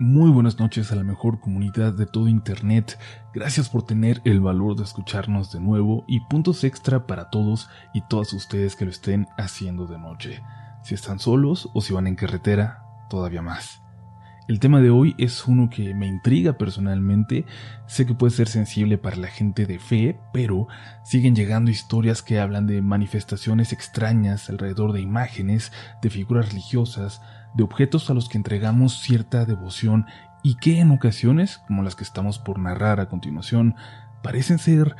Muy buenas noches a la mejor comunidad de todo Internet. Gracias por tener el valor de escucharnos de nuevo y puntos extra para todos y todas ustedes que lo estén haciendo de noche. Si están solos o si van en carretera, todavía más. El tema de hoy es uno que me intriga personalmente. Sé que puede ser sensible para la gente de fe, pero siguen llegando historias que hablan de manifestaciones extrañas alrededor de imágenes, de figuras religiosas, de objetos a los que entregamos cierta devoción y que en ocasiones, como las que estamos por narrar a continuación, parecen ser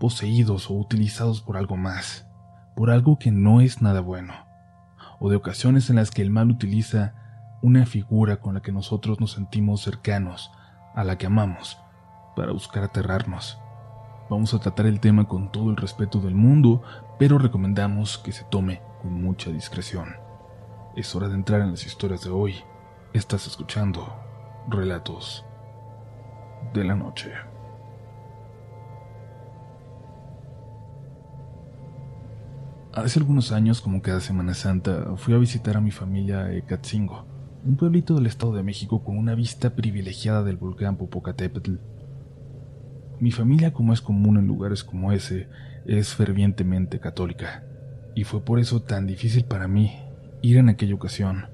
poseídos o utilizados por algo más, por algo que no es nada bueno, o de ocasiones en las que el mal utiliza una figura con la que nosotros nos sentimos cercanos, a la que amamos, para buscar aterrarnos. Vamos a tratar el tema con todo el respeto del mundo, pero recomendamos que se tome con mucha discreción. Es hora de entrar en las historias de hoy. Estás escuchando Relatos de la Noche. Hace algunos años, como cada Semana Santa, fui a visitar a mi familia a Ecatzingo, un pueblito del Estado de México con una vista privilegiada del volcán Popocatépetl. Mi familia, como es común en lugares como ese, es fervientemente católica, y fue por eso tan difícil para mí ir en aquella ocasión.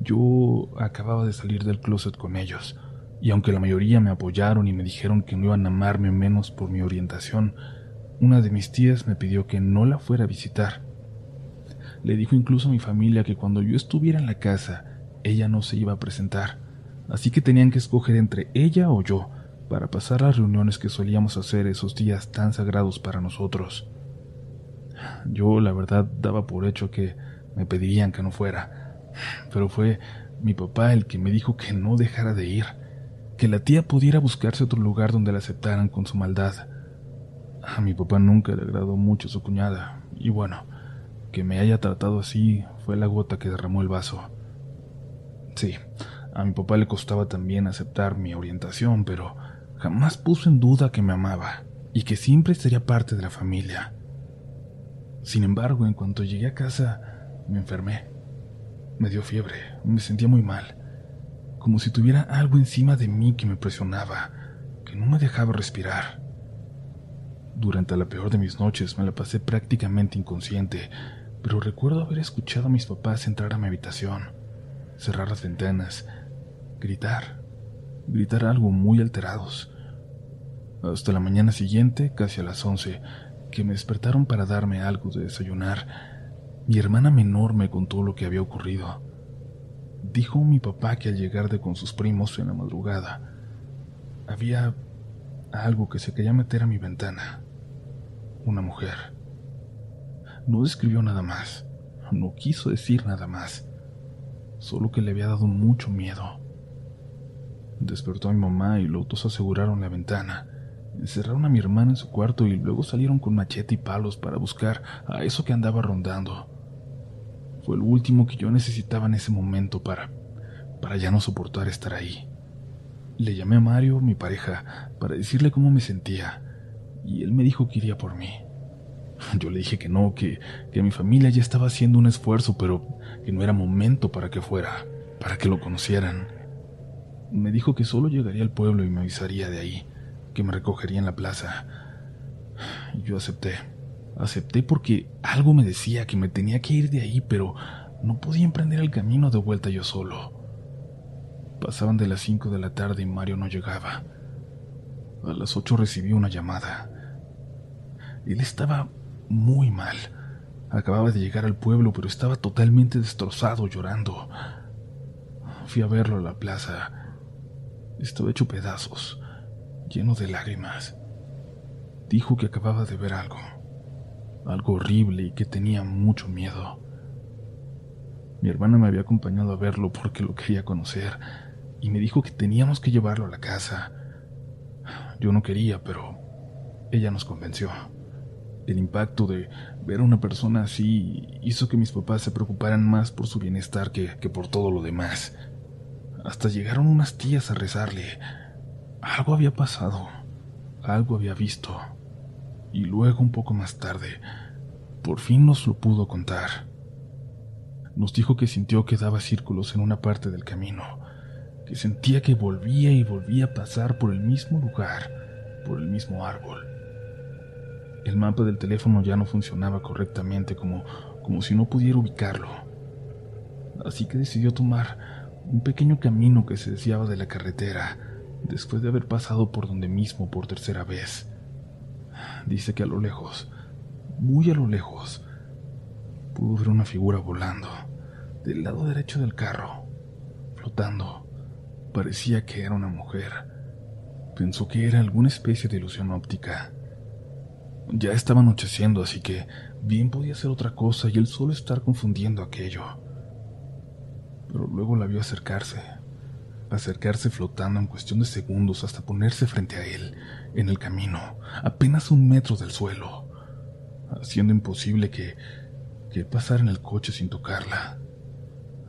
Yo acababa de salir del closet con ellos, y aunque la mayoría me apoyaron y me dijeron que no iban a amarme menos por mi orientación, una de mis tías me pidió que no la fuera a visitar. Le dijo incluso a mi familia que cuando yo estuviera en la casa, ella no se iba a presentar, así que tenían que escoger entre ella o yo para pasar las reuniones que solíamos hacer esos días tan sagrados para nosotros. Yo, la verdad, daba por hecho que me pedirían que no fuera, pero fue mi papá el que me dijo que no dejara de ir, que la tía pudiera buscarse otro lugar donde la aceptaran con su maldad. A mi papá nunca le agradó mucho su cuñada, y bueno, que me haya tratado así fue la gota que derramó el vaso. Sí, a mi papá le costaba también aceptar mi orientación, pero jamás puso en duda que me amaba y que siempre sería parte de la familia. Sin embargo, en cuanto llegué a casa, me enfermé. Me dio fiebre, me sentía muy mal, como si tuviera algo encima de mí que me presionaba, que no me dejaba respirar. Durante la peor de mis noches me la pasé prácticamente inconsciente, pero recuerdo haber escuchado a mis papás entrar a mi habitación, cerrar las ventanas, gritar, gritar algo muy alterados. Hasta la mañana siguiente, casi a las once, que me despertaron para darme algo de desayunar, mi hermana menor me contó lo que había ocurrido. Dijo mi papá que al llegar de con sus primos en la madrugada, había algo que se quería meter a mi ventana. Una mujer. No describió nada más, no quiso decir nada más, solo que le había dado mucho miedo. Despertó a mi mamá y los dos aseguraron la ventana. Encerraron a mi hermana en su cuarto y luego salieron con machete y palos para buscar a eso que andaba rondando. Fue lo último que yo necesitaba en ese momento para, para ya no soportar estar ahí. Le llamé a Mario, mi pareja, para decirle cómo me sentía, y él me dijo que iría por mí. Yo le dije que no, que, que mi familia ya estaba haciendo un esfuerzo, pero que no era momento para que fuera, para que lo conocieran. Me dijo que solo llegaría al pueblo y me avisaría de ahí, que me recogería en la plaza. Yo acepté. Acepté porque algo me decía que me tenía que ir de ahí, pero no podía emprender el camino de vuelta yo solo. Pasaban de las cinco de la tarde y Mario no llegaba. A las ocho recibí una llamada. Él estaba muy mal. Acababa de llegar al pueblo, pero estaba totalmente destrozado, llorando. Fui a verlo a la plaza. Estaba hecho pedazos, lleno de lágrimas. Dijo que acababa de ver algo algo horrible y que tenía mucho miedo. Mi hermana me había acompañado a verlo porque lo quería conocer y me dijo que teníamos que llevarlo a la casa. Yo no quería, pero ella nos convenció. El impacto de ver a una persona así hizo que mis papás se preocuparan más por su bienestar que, que por todo lo demás. Hasta llegaron unas tías a rezarle. Algo había pasado, algo había visto y luego un poco más tarde, por fin nos lo pudo contar. Nos dijo que sintió que daba círculos en una parte del camino, que sentía que volvía y volvía a pasar por el mismo lugar, por el mismo árbol. El mapa del teléfono ya no funcionaba correctamente como, como si no pudiera ubicarlo. Así que decidió tomar un pequeño camino que se desviaba de la carretera después de haber pasado por donde mismo por tercera vez. Dice que a lo lejos, muy a lo lejos, pudo ver una figura volando del lado derecho del carro, flotando. Parecía que era una mujer. Pensó que era alguna especie de ilusión óptica. Ya estaba anocheciendo, así que bien podía ser otra cosa y él solo estar confundiendo aquello. Pero luego la vio acercarse, acercarse flotando en cuestión de segundos hasta ponerse frente a él, en el camino, apenas un metro del suelo, haciendo imposible que, que pasara en el coche sin tocarla.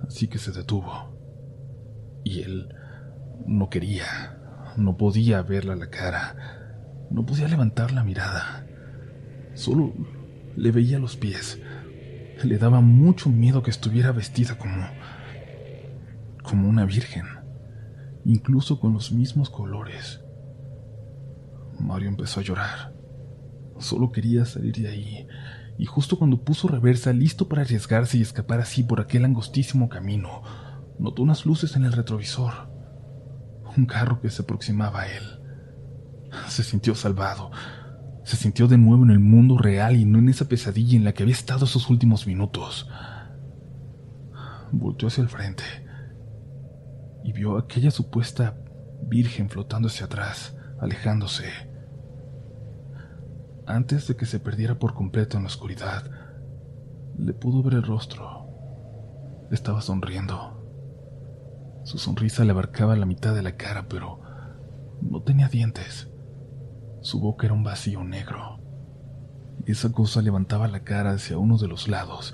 Así que se detuvo. Y él no quería, no podía verla a la cara, no podía levantar la mirada. Solo le veía los pies. Le daba mucho miedo que estuviera vestida como como una virgen, incluso con los mismos colores. Mario empezó a llorar. Solo quería salir de ahí, y justo cuando puso reversa listo para arriesgarse y escapar así por aquel angostísimo camino, notó unas luces en el retrovisor. Un carro que se aproximaba a él. Se sintió salvado, se sintió de nuevo en el mundo real y no en esa pesadilla en la que había estado esos últimos minutos. Volteó hacia el frente y vio aquella supuesta virgen flotando hacia atrás, alejándose. Antes de que se perdiera por completo en la oscuridad, le pudo ver el rostro. Estaba sonriendo. Su sonrisa le abarcaba la mitad de la cara, pero no tenía dientes. Su boca era un vacío negro. Esa cosa levantaba la cara hacia uno de los lados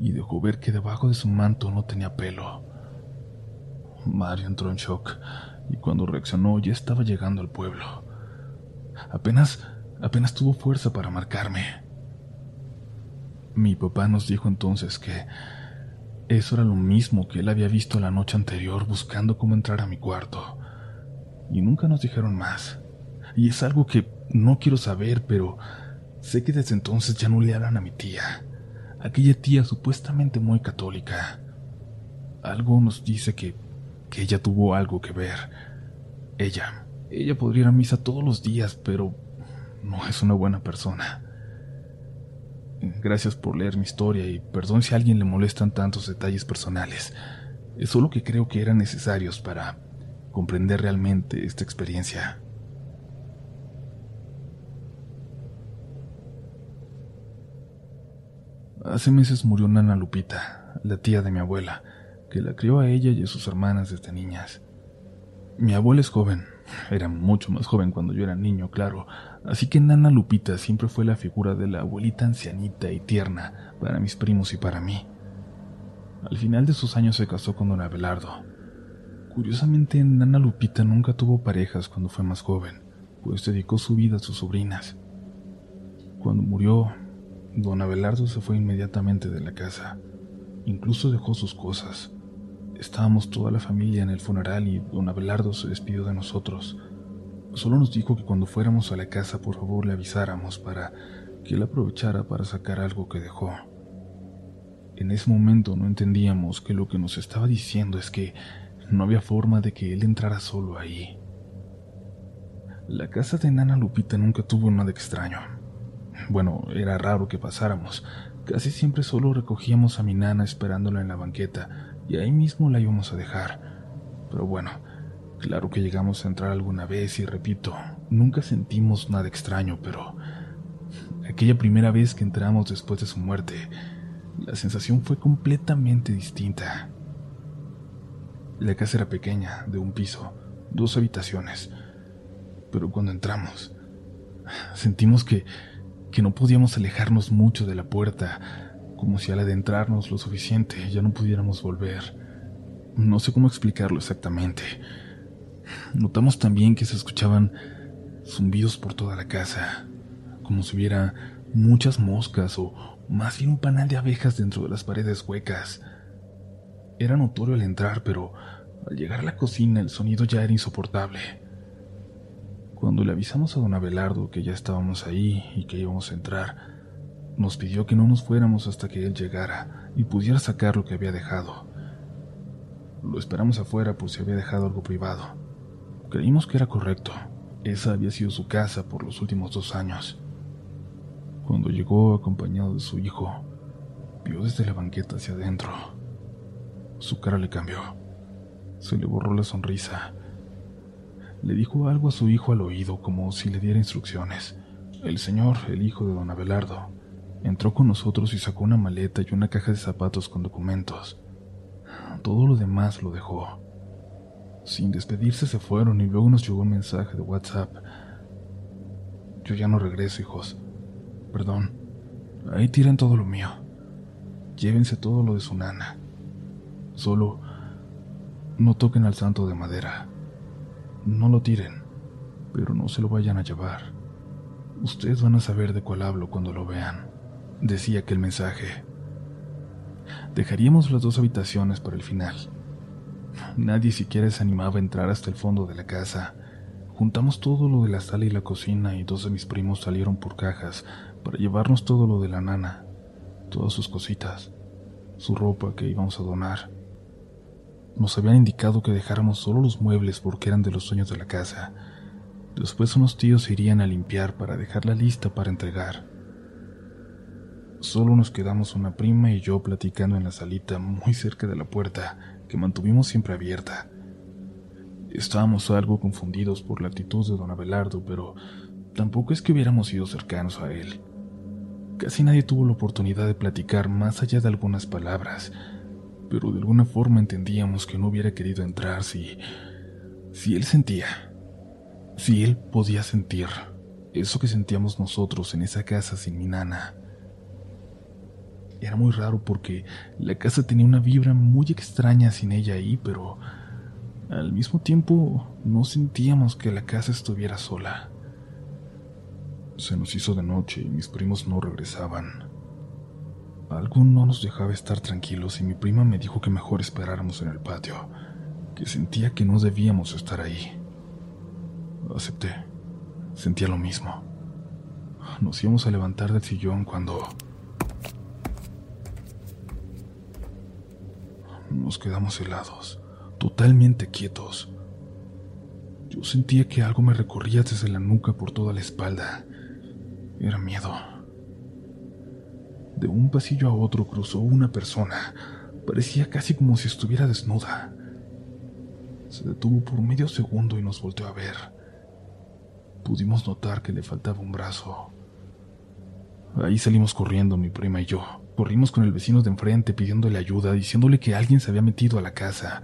y dejó ver que debajo de su manto no tenía pelo. Mario entró en shock y cuando reaccionó ya estaba llegando al pueblo. Apenas, apenas tuvo fuerza para marcarme. Mi papá nos dijo entonces que eso era lo mismo que él había visto la noche anterior buscando cómo entrar a mi cuarto. Y nunca nos dijeron más. Y es algo que no quiero saber, pero sé que desde entonces ya no le hablan a mi tía, aquella tía supuestamente muy católica. Algo nos dice que, que ella tuvo algo que ver. Ella, ella podría ir a misa todos los días, pero no es una buena persona. Gracias por leer mi historia y perdón si a alguien le molestan tantos detalles personales. Es solo que creo que eran necesarios para comprender realmente esta experiencia. Hace meses murió Nana Lupita, la tía de mi abuela, que la crió a ella y a sus hermanas desde niñas. Mi abuela es joven, era mucho más joven cuando yo era niño, claro, así que Nana Lupita siempre fue la figura de la abuelita ancianita y tierna para mis primos y para mí. Al final de sus años se casó con don Abelardo. Curiosamente, Nana Lupita nunca tuvo parejas cuando fue más joven, pues dedicó su vida a sus sobrinas. Cuando murió, Don Abelardo se fue inmediatamente de la casa. Incluso dejó sus cosas. Estábamos toda la familia en el funeral y don Abelardo se despidió de nosotros. Solo nos dijo que cuando fuéramos a la casa por favor le avisáramos para que él aprovechara para sacar algo que dejó. En ese momento no entendíamos que lo que nos estaba diciendo es que no había forma de que él entrara solo ahí. La casa de Nana Lupita nunca tuvo nada extraño. Bueno, era raro que pasáramos. Casi siempre solo recogíamos a mi nana esperándola en la banqueta y ahí mismo la íbamos a dejar. Pero bueno, claro que llegamos a entrar alguna vez y repito, nunca sentimos nada extraño, pero aquella primera vez que entramos después de su muerte, la sensación fue completamente distinta. La casa era pequeña, de un piso, dos habitaciones, pero cuando entramos, sentimos que que no podíamos alejarnos mucho de la puerta, como si al adentrarnos lo suficiente ya no pudiéramos volver. No sé cómo explicarlo exactamente. Notamos también que se escuchaban zumbidos por toda la casa, como si hubiera muchas moscas o más bien un panal de abejas dentro de las paredes huecas. Era notorio al entrar, pero Al llegar a la cocina el sonido ya era insoportable. Cuando le avisamos a don Abelardo que ya estábamos ahí y que íbamos a entrar, nos pidió que no nos fuéramos hasta que él llegara y pudiera sacar lo que había dejado. Lo esperamos afuera por si había dejado algo privado. Creímos que era correcto. Esa había sido su casa por los últimos dos años. Cuando llegó acompañado de su hijo, vio desde la banqueta hacia adentro. Su cara le cambió. Se le borró la sonrisa. Le dijo algo a su hijo al oído como si le diera instrucciones. El señor, el hijo de don Abelardo, entró con nosotros y sacó una maleta y una caja de zapatos con documentos. Todo lo demás lo dejó. Sin despedirse se fueron y luego nos llegó un mensaje de WhatsApp. Yo ya no regreso, hijos. Perdón. Ahí tiren todo lo mío. Llévense todo lo de su nana. Solo no toquen al santo de madera. No lo tiren, pero no se lo vayan a llevar. Ustedes van a saber de cuál hablo cuando lo vean, decía aquel mensaje. Dejaríamos las dos habitaciones para el final. Nadie siquiera se animaba a entrar hasta el fondo de la casa. Juntamos todo lo de la sala y la cocina y dos de mis primos salieron por cajas para llevarnos todo lo de la nana, todas sus cositas, su ropa que íbamos a donar. Nos habían indicado que dejáramos solo los muebles porque eran de los dueños de la casa. Después unos tíos irían a limpiar para dejarla lista para entregar. Solo nos quedamos una prima y yo platicando en la salita muy cerca de la puerta que mantuvimos siempre abierta. Estábamos algo confundidos por la actitud de don Abelardo, pero tampoco es que hubiéramos sido cercanos a él. Casi nadie tuvo la oportunidad de platicar más allá de algunas palabras, pero de alguna forma entendíamos que no hubiera querido entrar si... si él sentía, si él podía sentir eso que sentíamos nosotros en esa casa sin mi nana. Era muy raro porque la casa tenía una vibra muy extraña sin ella ahí, pero al mismo tiempo no sentíamos que la casa estuviera sola. Se nos hizo de noche y mis primos no regresaban. Algo no nos dejaba estar tranquilos y mi prima me dijo que mejor esperáramos en el patio, que sentía que no debíamos estar ahí. Acepté. Sentía lo mismo. Nos íbamos a levantar del sillón cuando... Nos quedamos helados, totalmente quietos. Yo sentía que algo me recorría desde la nuca por toda la espalda. Era miedo. De un pasillo a otro cruzó una persona. Parecía casi como si estuviera desnuda. Se detuvo por medio segundo y nos volteó a ver. Pudimos notar que le faltaba un brazo. Ahí salimos corriendo mi prima y yo. Corrimos con el vecino de enfrente pidiéndole ayuda, diciéndole que alguien se había metido a la casa.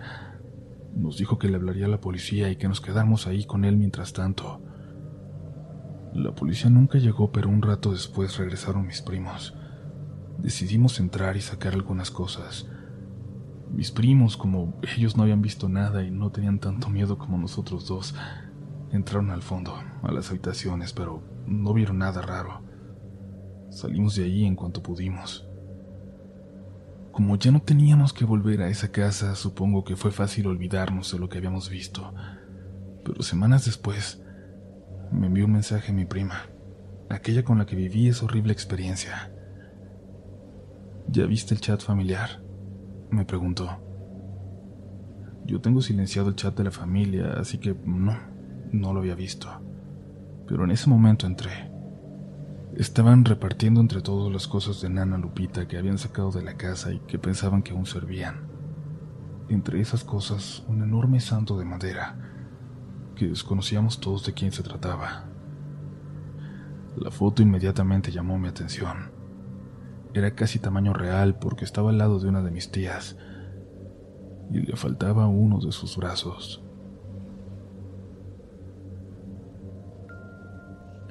Nos dijo que le hablaría a la policía y que nos quedáramos ahí con él mientras tanto. La policía nunca llegó, pero un rato después regresaron mis primos decidimos entrar y sacar algunas cosas. Mis primos, como ellos no habían visto nada y no tenían tanto miedo como nosotros dos, entraron al fondo, a las habitaciones, pero no vieron nada raro. Salimos de allí en cuanto pudimos. Como ya no teníamos que volver a esa casa, supongo que fue fácil olvidarnos de lo que habíamos visto. Pero semanas después, me envió un mensaje a mi prima, aquella con la que viví esa horrible experiencia. ¿Ya viste el chat familiar? Me preguntó. Yo tengo silenciado el chat de la familia, así que no, no lo había visto. Pero en ese momento entré. Estaban repartiendo entre todos las cosas de Nana Lupita que habían sacado de la casa y que pensaban que aún servían. Entre esas cosas, un enorme santo de madera, que desconocíamos todos de quién se trataba. La foto inmediatamente llamó mi atención. Era casi tamaño real porque estaba al lado de una de mis tías y le faltaba uno de sus brazos.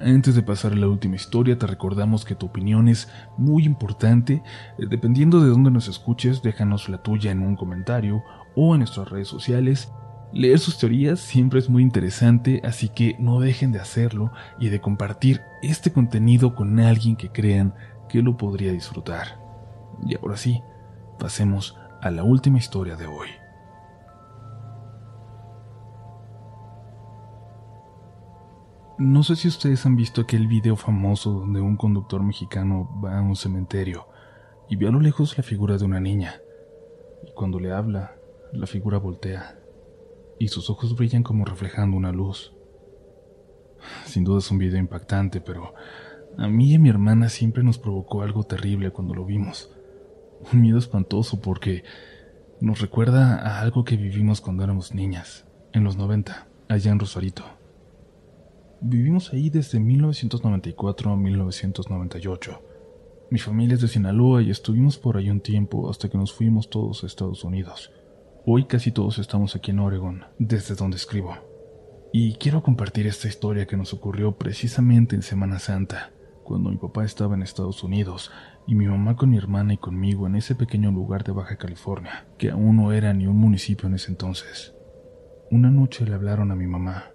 Antes de pasar a la última historia, te recordamos que tu opinión es muy importante. Dependiendo de dónde nos escuches, déjanos la tuya en un comentario o en nuestras redes sociales. Leer sus teorías siempre es muy interesante, así que no dejen de hacerlo y de compartir este contenido con alguien que crean que lo podría disfrutar. Y ahora sí, pasemos a la última historia de hoy. No sé si ustedes han visto aquel video famoso donde un conductor mexicano va a un cementerio y ve a lo lejos la figura de una niña. Y cuando le habla, la figura voltea y sus ojos brillan como reflejando una luz. Sin duda es un video impactante, pero a mí y a mi hermana siempre nos provocó algo terrible cuando lo vimos. Un miedo espantoso porque nos recuerda a algo que vivimos cuando éramos niñas, en los 90, allá en Rosarito. Vivimos ahí desde 1994 a 1998. Mi familia es de Sinaloa y estuvimos por ahí un tiempo hasta que nos fuimos todos a Estados Unidos. Hoy casi todos estamos aquí en Oregon, desde donde escribo. Y quiero compartir esta historia que nos ocurrió precisamente en Semana Santa, cuando mi papá estaba en Estados Unidos y mi mamá con mi hermana y conmigo en ese pequeño lugar de Baja California, que aún no era ni un municipio en ese entonces. Una noche le hablaron a mi mamá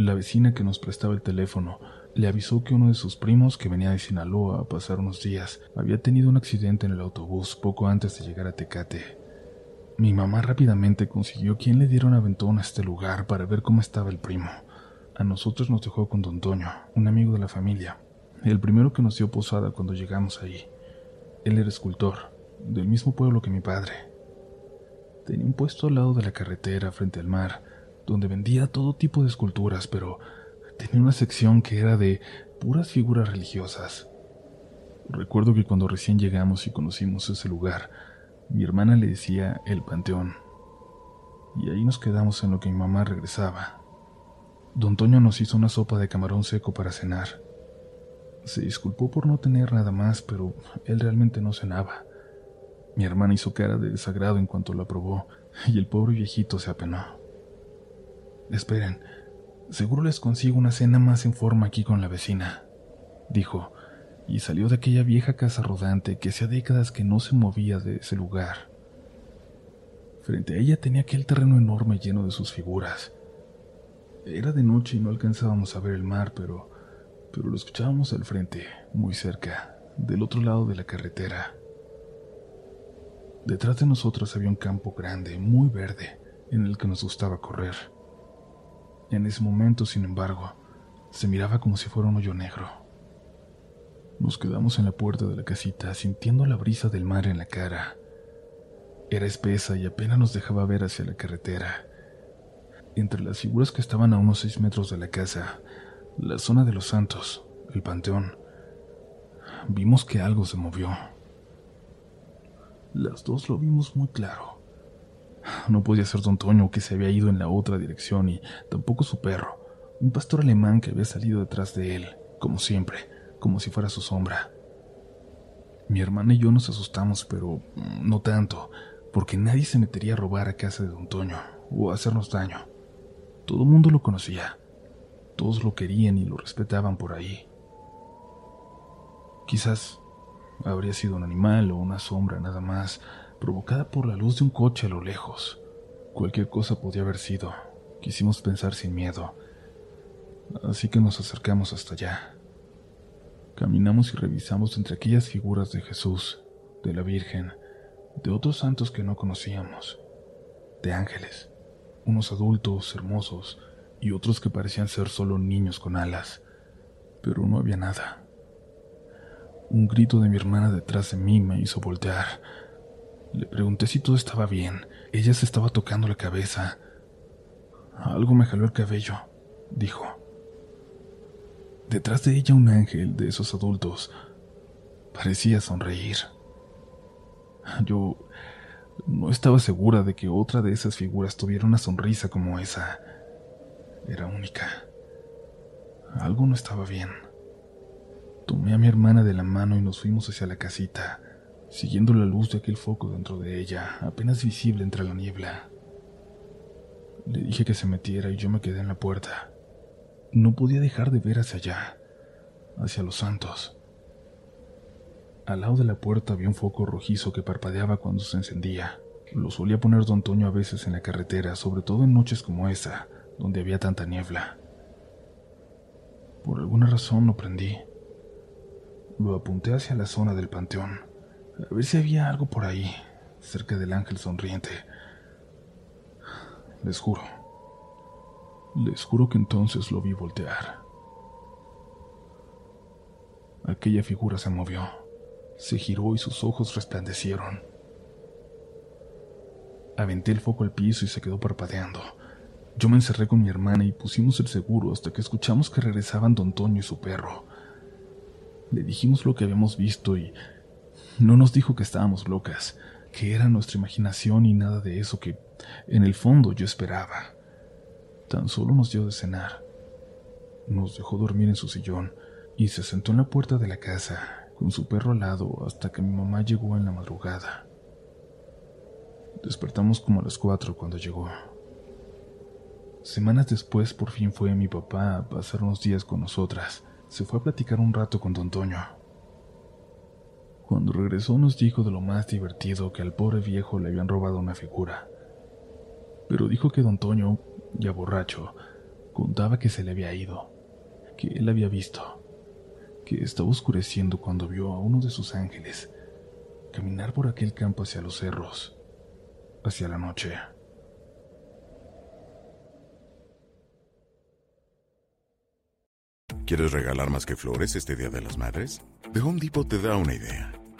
la vecina que nos prestaba el teléfono le avisó que uno de sus primos, que venía de Sinaloa a pasar unos días, había tenido un accidente en el autobús poco antes de llegar a Tecate. Mi mamá rápidamente consiguió quien le diera un aventón a este lugar para ver cómo estaba el primo. A nosotros nos dejó con don Toño, un amigo de la familia, el primero que nos dio posada cuando llegamos allí. Él era escultor, del mismo pueblo que mi padre. Tenía un puesto al lado de la carretera frente al mar, donde vendía todo tipo de esculturas, pero tenía una sección que era de puras figuras religiosas. Recuerdo que cuando recién llegamos y conocimos ese lugar, mi hermana le decía el panteón. Y ahí nos quedamos en lo que mi mamá regresaba. Don Toño nos hizo una sopa de camarón seco para cenar. Se disculpó por no tener nada más, pero él realmente no cenaba. Mi hermana hizo cara de desagrado en cuanto la probó, y el pobre viejito se apenó. Esperen, seguro les consigo una cena más en forma aquí con la vecina, dijo, y salió de aquella vieja casa rodante que hacía décadas que no se movía de ese lugar. Frente a ella tenía aquel terreno enorme lleno de sus figuras. Era de noche y no alcanzábamos a ver el mar, pero, pero lo escuchábamos al frente, muy cerca, del otro lado de la carretera. Detrás de nosotros había un campo grande, muy verde, en el que nos gustaba correr. En ese momento, sin embargo, se miraba como si fuera un hoyo negro. Nos quedamos en la puerta de la casita sintiendo la brisa del mar en la cara. Era espesa y apenas nos dejaba ver hacia la carretera. Entre las figuras que estaban a unos seis metros de la casa, la zona de los santos, el panteón, vimos que algo se movió. Las dos lo vimos muy claro. No podía ser don Toño que se había ido en la otra dirección y tampoco su perro, un pastor alemán que había salido detrás de él, como siempre, como si fuera su sombra. Mi hermana y yo nos asustamos, pero no tanto, porque nadie se metería a robar a casa de don Toño o a hacernos daño. Todo el mundo lo conocía. Todos lo querían y lo respetaban por ahí. Quizás habría sido un animal o una sombra nada más, provocada por la luz de un coche a lo lejos. Cualquier cosa podía haber sido. Quisimos pensar sin miedo. Así que nos acercamos hasta allá. Caminamos y revisamos entre aquellas figuras de Jesús, de la Virgen, de otros santos que no conocíamos, de ángeles, unos adultos hermosos y otros que parecían ser solo niños con alas, pero no había nada. Un grito de mi hermana detrás de mí me hizo voltear. Le pregunté si todo estaba bien. Ella se estaba tocando la cabeza. Algo me jaló el cabello, dijo. Detrás de ella un ángel de esos adultos. Parecía sonreír. Yo no estaba segura de que otra de esas figuras tuviera una sonrisa como esa. Era única. Algo no estaba bien. Tomé a mi hermana de la mano y nos fuimos hacia la casita siguiendo la luz de aquel foco dentro de ella, apenas visible entre la niebla. Le dije que se metiera y yo me quedé en la puerta. No podía dejar de ver hacia allá, hacia los santos. Al lado de la puerta había un foco rojizo que parpadeaba cuando se encendía. Lo solía poner don Toño a veces en la carretera, sobre todo en noches como esa, donde había tanta niebla. Por alguna razón lo prendí. Lo apunté hacia la zona del panteón a ver si había algo por ahí, cerca del ángel sonriente. Les juro, Les juro que entonces lo vi voltear. Aquella figura se movió, se giró y sus ojos resplandecieron. Aventé el foco al piso y se quedó parpadeando. Yo me encerré con mi hermana y pusimos el seguro hasta que escuchamos que regresaban don Toño y su perro. Le dijimos lo que habíamos visto y no nos dijo que estábamos locas, que era nuestra imaginación y nada de eso que, en el fondo, yo esperaba. Tan solo nos dio de cenar. Nos dejó dormir en su sillón y se sentó en la puerta de la casa, con su perro al lado, hasta que mi mamá llegó en la madrugada. Despertamos como a las cuatro cuando llegó. Semanas después por fin fue mi papá a pasar unos días con nosotras. Se fue a platicar un rato con don Toño. Cuando regresó nos dijo de lo más divertido que al pobre viejo le habían robado una figura. Pero dijo que don Toño, ya borracho, contaba que se le había ido, que él había visto, que estaba oscureciendo cuando vio a uno de sus ángeles caminar por aquel campo hacia los cerros, hacia la noche. ¿Quieres regalar más que flores este Día de las Madres? The Home Depot te da una idea.